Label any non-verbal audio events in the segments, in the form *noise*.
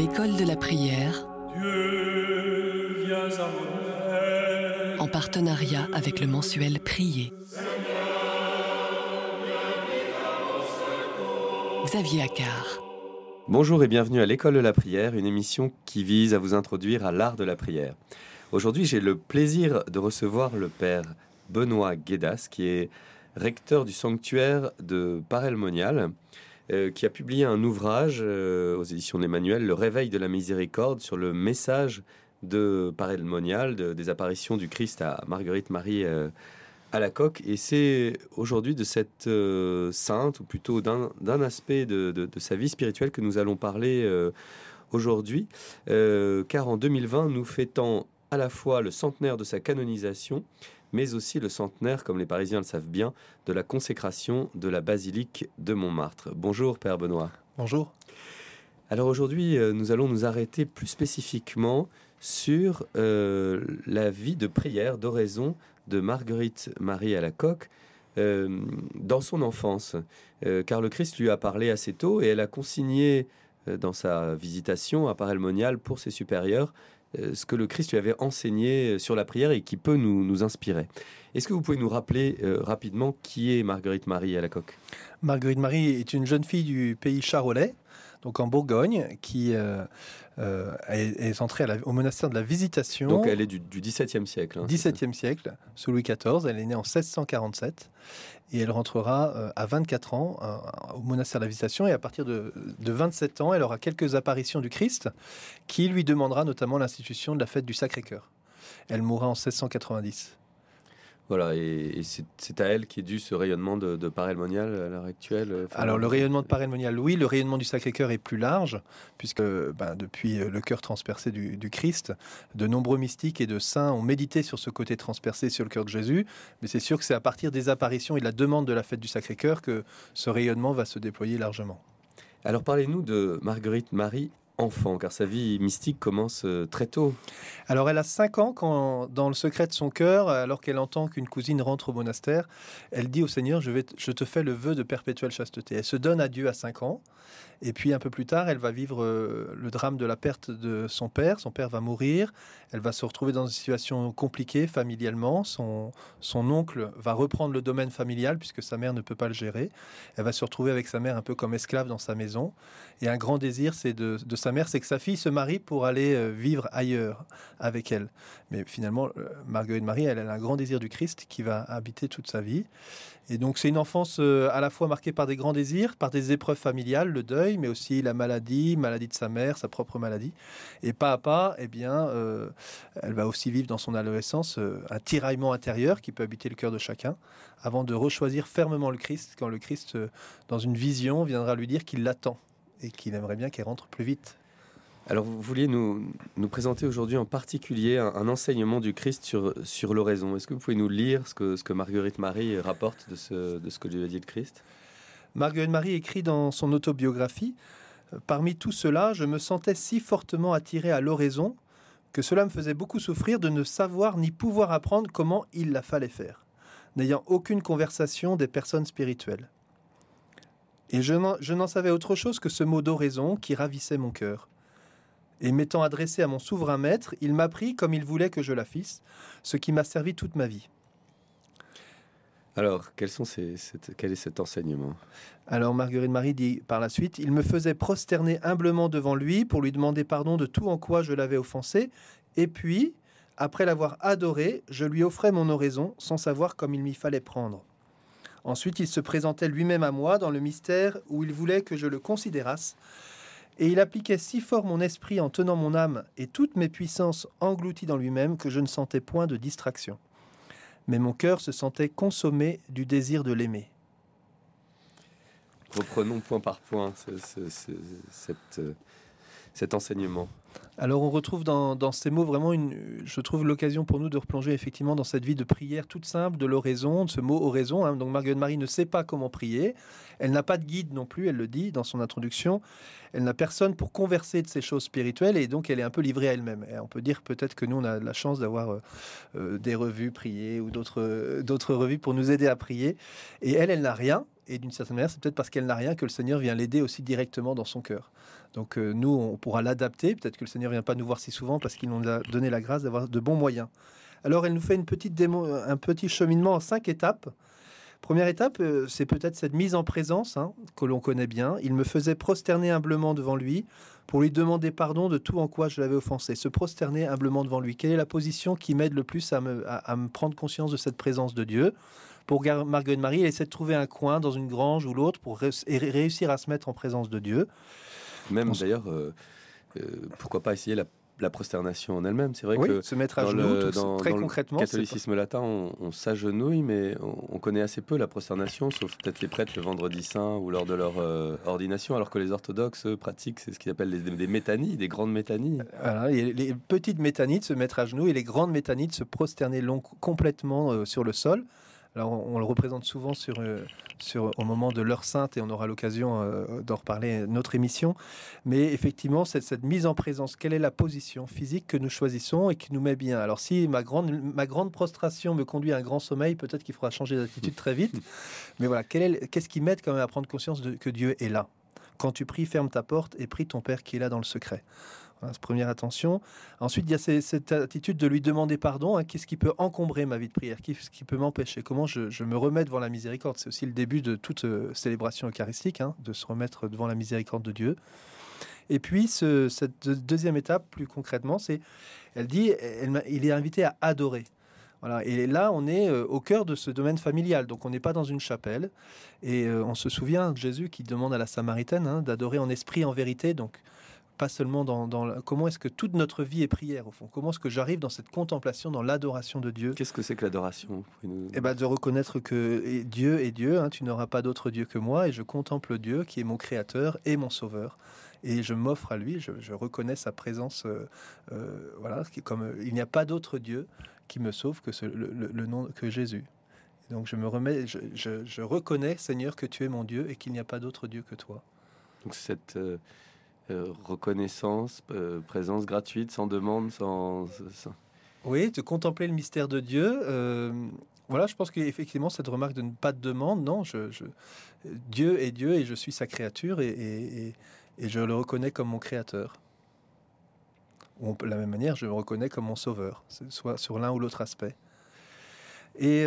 l'école de la prière, Dieu, viens à mon aide. en partenariat avec le mensuel Prier. Xavier Accard. Bonjour et bienvenue à l'école de la prière, une émission qui vise à vous introduire à l'art de la prière. Aujourd'hui, j'ai le plaisir de recevoir le père Benoît Guédas, qui est recteur du sanctuaire de Parelmonial, euh, qui a publié un ouvrage euh, aux éditions d'Emmanuel, Le réveil de la miséricorde, sur le message de Parelmonial, de- des apparitions du Christ à Marguerite Marie euh, à la coque. Et c'est aujourd'hui de cette sainte, ou plutôt d'un aspect de, sa vie spirituelle que nous allons parler aujourd'hui. Car en 2020, nous fêtons à la fois le centenaire de sa canonisation, mais aussi le centenaire, comme les Parisiens le savent bien, de la consécration de la basilique de Montmartre. Bonjour Père Benoît. Bonjour. Alors aujourd'hui, euh, nous allons nous arrêter plus spécifiquement sur euh, la vie de prière, d'oraison de Marguerite Marie à la coque euh, dans son enfance. Euh, car le Christ lui a parlé assez tôt et elle a consigné dans sa visitation à Parelmonial pour ses supérieurs ce que le Christ lui avait enseigné sur la prière et qui peut nous, nous inspirer. Est-ce que vous pouvez nous rappeler euh, rapidement qui est Marguerite Marie à la coque Marguerite Marie est une jeune fille du pays charolais, donc en Bourgogne, qui euh, euh, est, est entrée à la- au monastère de la Visitation. Donc elle est du, du XVIIe siècle. hein, 17e siècle, sous Louis XIV. Elle est née en 1647 et elle rentrera euh, à 24 ans au monastère de la Visitation. Et à partir de, de 27 ans, elle aura quelques apparitions du Christ qui lui demandera notamment l'institution de la fête du Sacré-Cœur. Elle mourra en 1690. Voilà, et, et c'est à elle qui est dû ce rayonnement de, de Parelmonial à l'heure actuelle. euh, enfin, Alors le rayonnement de Parelmonial, oui, le rayonnement du Sacré-Cœur est plus large, puisque ben, depuis euh, le cœur transpercé du, du Christ, de nombreux mystiques et de saints ont médité sur ce côté transpercé sur le cœur de Jésus, mais c'est sûr que c'est à partir des apparitions et de la demande de la fête du Sacré-Cœur que ce rayonnement va se déployer largement. Alors parlez-nous de Marguerite Marie enfant, car sa vie mystique commence euh, très tôt. Alors elle a 5 ans quand, dans le secret de son cœur, alors qu'elle entend qu'une cousine rentre au monastère, elle dit au Seigneur, je, vais je te fais le vœu de perpétuelle chasteté. Elle se donne à Dieu à 5 ans, et puis un peu plus tard, elle va vivre euh, le drame de la perte de son père. Son père va mourir, elle va se retrouver dans une situation compliquée familialement. Son, oncle va reprendre le domaine familial puisque sa mère ne peut pas le gérer. Elle va se retrouver avec sa mère un peu comme esclave dans sa maison. Et un grand désir c'est de, sa mère, c'est que sa fille se marie pour aller euh, vivre ailleurs avec elle. Mais finalement, euh, Marguerite Marie, elle, a un grand désir du Christ qui va habiter toute sa vie. Et donc c'est une enfance à la fois marquée par des grands désirs, par des épreuves familiales, le deuil, mais aussi la maladie, maladie de sa mère, sa propre maladie. Et pas à pas, eh bien, euh, elle va aussi vivre dans son adolescence euh, un tiraillement intérieur qui peut habiter le cœur de chacun, avant de rechoisir fermement le Christ quand le Christ, euh, dans une vision, viendra lui dire qu'il l'attend et qu'il aimerait bien qu'elle rentre plus vite. Alors vous vouliez nous, nous présenter aujourd'hui en particulier un, un enseignement du Christ sur, sur l'oraison. Est-ce que vous pouvez nous lire ce que, ce que Marguerite Marie rapporte de ce, de ce que lui a dit le Christ? Marguerite Marie écrit dans son autobiographie euh, Parmi tout cela, je me sentais si fortement attiré à l'oraison que cela me faisait beaucoup souffrir de ne savoir ni pouvoir apprendre comment il la fallait faire, n'ayant aucune conversation des personnes spirituelles. Et je n'en savais autre chose que ce mot d'oraison qui ravissait mon cœur. Et m'étant adressé à mon souverain maître, il m'apprit, comme il voulait que je la fisse, ce qui m'a servi toute ma vie. Alors, quels sont ces, quel est cet enseignement? Alors Marguerite Marie dit par la suite, il me faisait prosterner humblement devant lui pour lui demander pardon de tout en quoi je l'avais offensé, et puis, après l'avoir adoré, je lui offrais mon oraison sans savoir comme il m'y fallait prendre. Ensuite, il se présentait lui-même à moi dans le mystère où il voulait que je le considérasse, et il appliquait si fort mon esprit en tenant mon âme et toutes mes puissances englouties dans lui-même que je ne sentais point de distraction. Mais mon cœur se sentait consommé du désir de l'aimer. Reprenons point par point euh, cet enseignement. Alors on retrouve dans, ces mots vraiment, une, je trouve l'occasion pour nous de replonger effectivement dans cette vie de prière toute simple, de l'oraison, de ce mot oraison. hein. Donc Marguerite Marie ne sait pas comment prier. Elle n'a pas de guide non plus, elle le dit dans son introduction. Elle n'a personne pour converser de ces choses spirituelles et donc elle est un peu livrée à elle-même. Et on peut dire peut-être que nous on a la chance d'avoir euh, euh, des revues priées ou d'autres euh, d'autres revues pour nous aider à prier. Et elle, elle n'a rien. Et d'une certaine manière, c'est peut-être parce qu'elle n'a rien que le Seigneur vient l'aider aussi directement dans son cœur. Donc euh, nous, on pourra l'adapter. Peut-être que le Seigneur vient pas nous voir si souvent parce qu'il nous a donné la grâce d'avoir de bons moyens. Alors elle nous fait une petite un petit cheminement en cinq étapes. Première étape, euh, c'est peut-être cette mise en présence hein, que l'on connaît bien. Il me faisait prosterner humblement devant lui pour lui demander pardon de tout en quoi je l'avais offensé. Se prosterner humblement devant lui. Quelle est la position qui m'aide le plus à me, à me prendre conscience de cette présence de Dieu? Pour Marguerite Marie, elle essaie de trouver un coin dans une grange ou l'autre pour réussir à se mettre en présence de Dieu. Même d'ailleurs, euh, euh, pourquoi pas essayer la, prosternation en elle-même C'est vrai oui, que se mettre à genoux, le, dans, très concrètement. Le catholicisme latin, on, s'agenouille, mais on, connaît assez peu la prosternation, sauf peut-être les prêtres le vendredi saint ou lors de leur euh, ordination, alors que les orthodoxes pratiquent c'est ce qu'ils appellent des métanies, des grandes métanies. Voilà, les petites métanies se mettre à genoux et les grandes métanies se prosterner long, complètement sur le sol. Alors, on, le représente souvent sur, euh, sur, au moment de l'heure sainte et on aura l'occasion euh, d'en reparler notre émission. Mais effectivement, cette, cette mise en présence, quelle est la position physique que nous choisissons et qui nous met bien? Alors, si ma grande, ma grande prostration me conduit à un grand sommeil, peut-être qu'il faudra changer d'attitude très vite. *laughs* Mais voilà, qu'est-ce qui m'aide quand même à prendre conscience de, que Dieu est là? Quand tu pries, ferme ta porte et prie ton Père qui est là dans le secret première attention. Ensuite, il y a cette attitude de lui demander pardon. Hein. Qu'est-ce qui peut encombrer ma vie de prière? Qu'est-ce qui peut m'empêcher? Comment je, me remets devant la miséricorde? C'est aussi le début de toute euh, célébration eucharistique, hein, de se remettre devant la miséricorde de Dieu. Et puis, cette deuxième étape, plus concrètement, c'est, elle dit, il est invité à adorer. Voilà. Et là, on est euh, au cœur de ce domaine familial. Donc, on n'est pas dans une chapelle. Et euh, on se souvient de Jésus qui demande à la Samaritaine hein, d'adorer en esprit, en vérité. Donc, pas seulement dans, comment est-ce que toute notre vie est prière au fond? Comment est-ce que j'arrive dans cette contemplation, dans l'adoration de Dieu? Qu'est-ce que c'est que l'adoration? Eh ben de reconnaître que Dieu est Dieu. Hein, tu n'auras pas d'autre Dieu que moi et je contemple Dieu qui est mon Créateur et mon Sauveur. Et je m'offre à lui. Je, reconnais sa présence. Euh, euh, voilà, comme euh, il n'y a pas d'autre Dieu qui me sauve que le, nom que Jésus. Donc je me remets, je, je, reconnais, Seigneur, que tu es mon Dieu et qu'il n'y a pas d'autre Dieu que toi. Donc cette euh, reconnaissance, euh, présence gratuite, sans demande, sans, Oui, de contempler le mystère de Dieu. Euh, voilà, je pense qu'effectivement, cette remarque de ne pas de demande, non, Dieu est Dieu et je suis sa créature et, je le reconnais comme mon créateur. Ou de la même manière, je le reconnais comme mon sauveur, soit sur l'un ou l'autre aspect. Et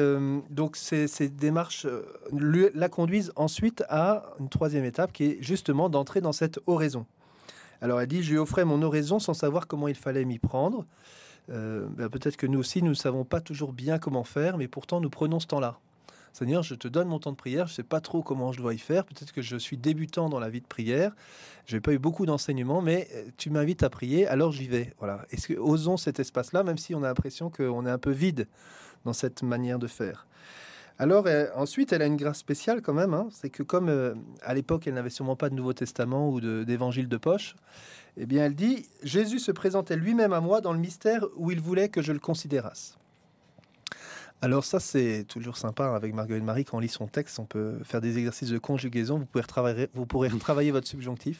donc ces démarches la conduisent ensuite à une troisième étape qui est justement d'entrer dans cette oraison. Alors elle dit, je lui offrais mon oraison sans savoir comment il fallait m'y prendre. Euh, ben, peut-être que nous aussi, nous ne savons pas toujours bien comment faire, mais pourtant nous prenons ce temps-là. Seigneur, je te donne mon temps de prière, je ne sais pas trop comment je dois y faire, peut-être que je suis débutant dans la vie de prière, je n'ai pas eu beaucoup d'enseignements, mais euh, tu m'invites à prier, alors j'y vais. Voilà. Est-ce osons cet espace-là, même si on a l'impression qu'on est un peu vide dans cette manière de faire? Alors ensuite, elle a une grâce spéciale quand même. Hein. C'est que comme euh, à l'époque, elle n'avait sûrement pas de Nouveau Testament ou d'évangile de, poche, eh bien, elle dit Jésus se présentait lui-même à moi dans le mystère où il voulait que je le considérasse. Alors ça, c'est toujours sympa hein, avec Marguerite Marie quand on lit son texte, on peut faire des exercices de conjugaison. Vous pouvez vous pourrez travailler votre subjonctif.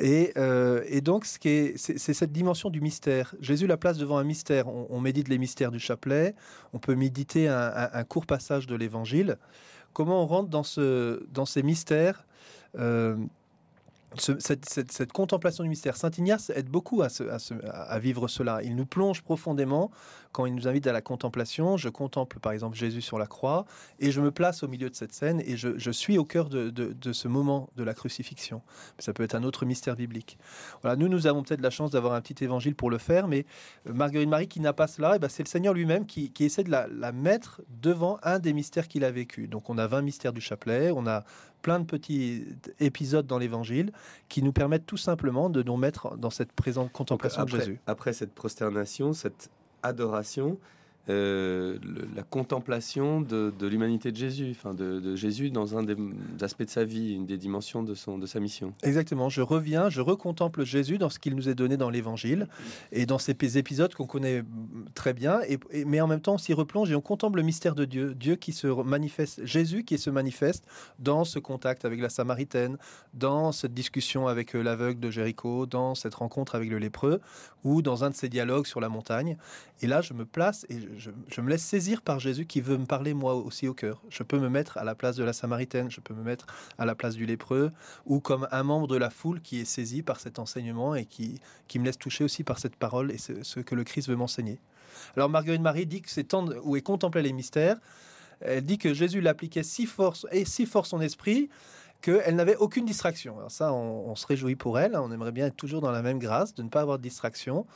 Euh, et, donc, c'est cette dimension du mystère. Jésus la place devant un mystère. On, médite les mystères du chapelet, on peut méditer un, court passage de l'évangile. Comment on rentre dans, ce, dans ces mystères euh, cette, contemplation du mystère. Saint Ignace aide beaucoup à, vivre cela. Il nous plonge profondément quand il nous invite à la contemplation. Je contemple par exemple Jésus sur la croix et je me place au milieu de cette scène et je, suis au cœur de, ce moment de la crucifixion. Ça peut être un autre mystère biblique. Voilà, nous, nous avons peut-être la chance d'avoir un petit évangile pour le faire, mais euh, Marguerite Marie qui n'a pas cela, eh ben c'est le Seigneur lui-même qui, essaie de la, la mettre devant un des mystères qu'il a vécu. Donc on a 20 mystères du chapelet, on a plein de petits épisodes dans l'Évangile qui nous permettent tout simplement de nous mettre dans cette présente contemplation de Jésus. Après cette prosternation, cette adoration, euh, la contemplation de, l'humanité de Jésus, enfin de, Jésus dans un des aspects de sa vie, une des dimensions de, son, de sa mission. Exactement, je reviens, je recontemple Jésus dans ce qu'il nous est donné dans l'Évangile et dans ces épisodes qu'on connaît très bien, et, mais en même temps on s'y replonge et on contemple le mystère de Dieu, Dieu qui se manifeste, Jésus qui se manifeste dans ce contact avec la Samaritaine, dans cette discussion avec euh, l'aveugle de Jéricho, dans cette rencontre avec le lépreux, ou dans un de ces dialogues sur la montagne. Et là, je me place et je, me laisse saisir par Jésus qui veut me parler moi aussi au cœur. Je peux me mettre à la place de la Samaritaine, je peux me mettre à la place du lépreux, ou comme un membre de la foule qui est saisi par cet enseignement et qui, qui me laisse toucher aussi par cette parole et ce, que le Christ veut m'enseigner. Alors Marguerite Marie dit que c'est temps où est contemplait les mystères. Elle dit que Jésus l'appliquait si fort et si fort son esprit qu'elle n'avait aucune distraction. Alors ça, on, se réjouit pour elle. On aimerait bien être toujours dans la même grâce, de ne pas avoir de distraction.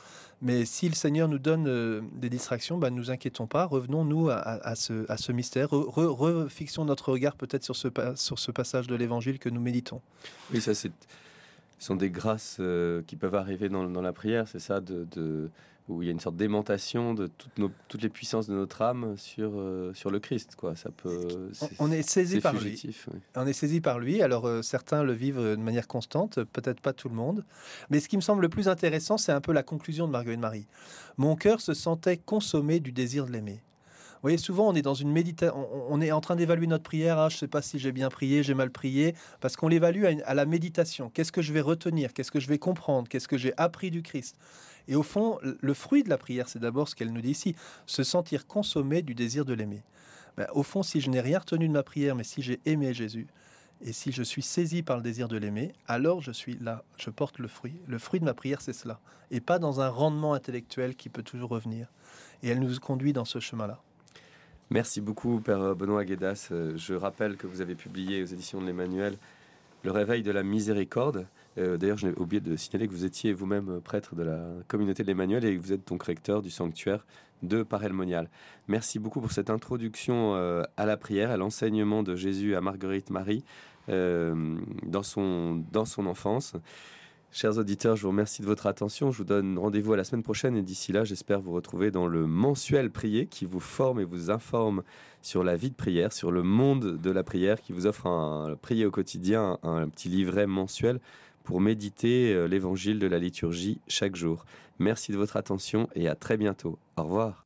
Mais si le Seigneur nous donne euh, des distractions, ne nous inquiétons pas. Revenons-nous à, ce, mystère. refixons notre regard peut-être sur ce, sur ce passage de l'Évangile que nous méditons. Oui, ça, c'est sont des grâces euh, qui peuvent arriver dans, dans la prière, c'est ça, de, où il y a une sorte d'aimantation de toutes, nos, toutes les puissances de notre âme sur, euh, sur le Christ. Quoi. Ça peut, on, est saisi par lui. On est saisi par lui. Alors euh, certains le vivent de manière constante, peut-être pas tout le monde. Mais ce qui me semble le plus intéressant, c'est un peu la conclusion de Marguerite Marie. Mon cœur se sentait consommé du désir de l'aimer. Vous voyez, souvent on est dans une méditation, on, est en train d'évaluer notre prière. Ah, je ne sais pas si j'ai bien prié, j'ai mal prié, parce qu'on l'évalue à, à la méditation. Qu'est-ce que je vais retenir? Qu'est-ce que je vais comprendre? Qu'est-ce que j'ai appris du Christ? Et au fond, le fruit de la prière, c'est d'abord ce qu'elle nous dit ici, se sentir consommé du désir de l'aimer. Ben, au fond, si je n'ai rien retenu de ma prière, mais si j'ai aimé Jésus, et si je suis saisi par le désir de l'aimer, alors je suis là, je porte le fruit. Le fruit de ma prière, c'est cela, et pas dans un rendement intellectuel qui peut toujours revenir. Et elle nous conduit dans ce chemin-là. Merci beaucoup, Père Benoît Guédas. Euh, je rappelle que vous avez publié aux éditions de l'Emmanuel Le réveil de la miséricorde. Euh, d'ailleurs, je n'ai oublié de signaler que vous étiez vous-même prêtre de la communauté de l'Emmanuel et que vous êtes donc recteur du sanctuaire de Parelmonial. Merci beaucoup pour cette introduction euh, à la prière, à l'enseignement de Jésus à Marguerite Marie euh, dans, son, dans son enfance. Chers auditeurs, je vous remercie de votre attention. Je vous donne rendez-vous à la semaine prochaine et d'ici là, j'espère vous retrouver dans le mensuel prier qui vous forme et vous informe sur la vie de prière, sur le monde de la prière, qui vous offre un prier au quotidien, un petit livret mensuel pour méditer euh, l'évangile de la liturgie chaque jour. Merci de votre attention et à très bientôt. Au revoir.